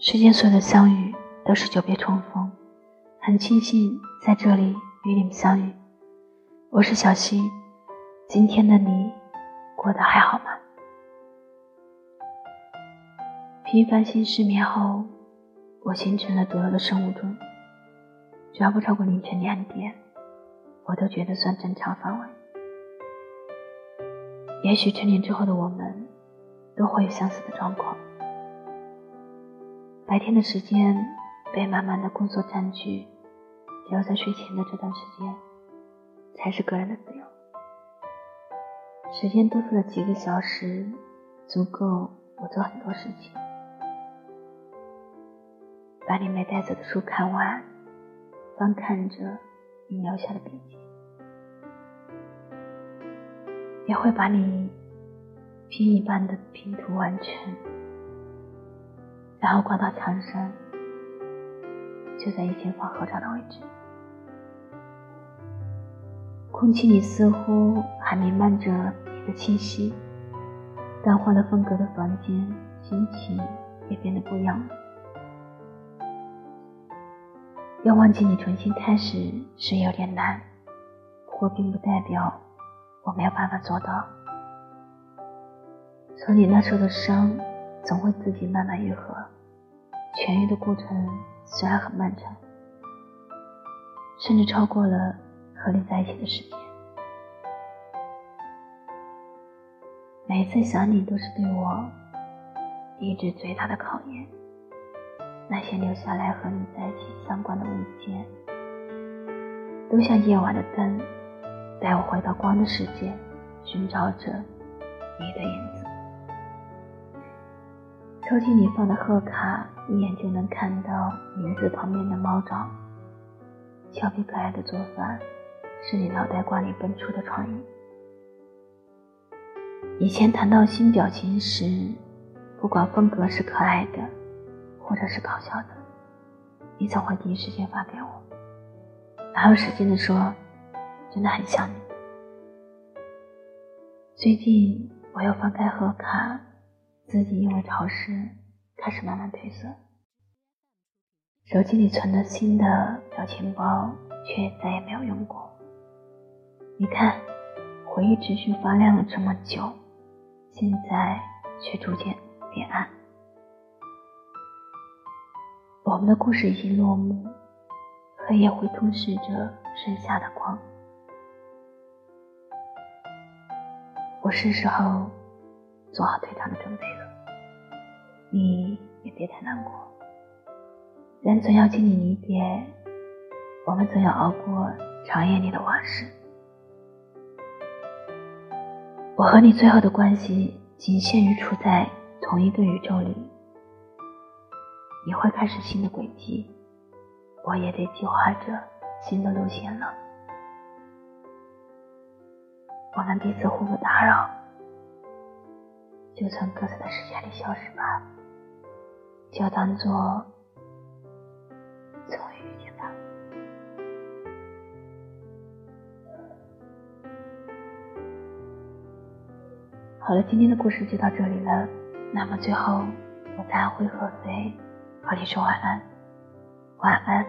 世间所有的相遇都是久别重逢，很庆幸在这里与你们相遇。我是小溪，今天的你过得还好吗？频繁性失眠后，我形成了独有的生物钟，只要不超过凌晨两点，我都觉得算正常范围。也许成年之后的我们，都会有相似的状况。白天的时间被满满的工作占据，只有在睡前的这段时间，才是个人的自由。时间多出的几个小时，足够我做很多事情。把你没带走的书看完，翻看着你留下的笔记，也会把你拼一半的拼图完成。然后挂到墙上，就在以前放合照的位置。空气里似乎还弥漫着你的气息，淡化了风格的房间，心情也变得不一样了。要忘记你重新开始是有点难，不过并不代表我没有办法做到。从你那受的伤。总会自己慢慢愈合，痊愈的过程虽然很漫长，甚至超过了和你在一起的时间。每次想你，都是对我一直最大的考验。那些留下来和你在一起相关的物件，都像夜晚的灯，带我回到光的世界，寻找着你的影子。抽屉里放的贺卡，一眼就能看到名字旁边的猫爪。俏皮可爱的做法，是你脑袋瓜里蹦出的创意。以前谈到新表情时，不管风格是可爱的，或者是搞笑的，你总会第一时间发给我，还有使劲的说：“真的很像你。”最近我又翻开贺卡。自己因为潮湿开始慢慢褪色，手机里存的新的表情包却再也没有用过。你看，回忆持续发亮了这么久，现在却逐渐变暗。我们的故事已经落幕，黑夜会吞噬着剩下的光。我是时候。做好退场的准备了，你也别太难过。人总要经历离别，我们总要熬过长夜里的往事。我和你最后的关系仅限于处在同一个宇宙里。你会开始新的轨迹，我也得计划着新的路线了。我们彼此互不打扰。就从各自的世界里消失吧，就当做从未遇见吧。好了，今天的故事就到这里了。那么最后，我在安徽合肥和你说晚安，晚安，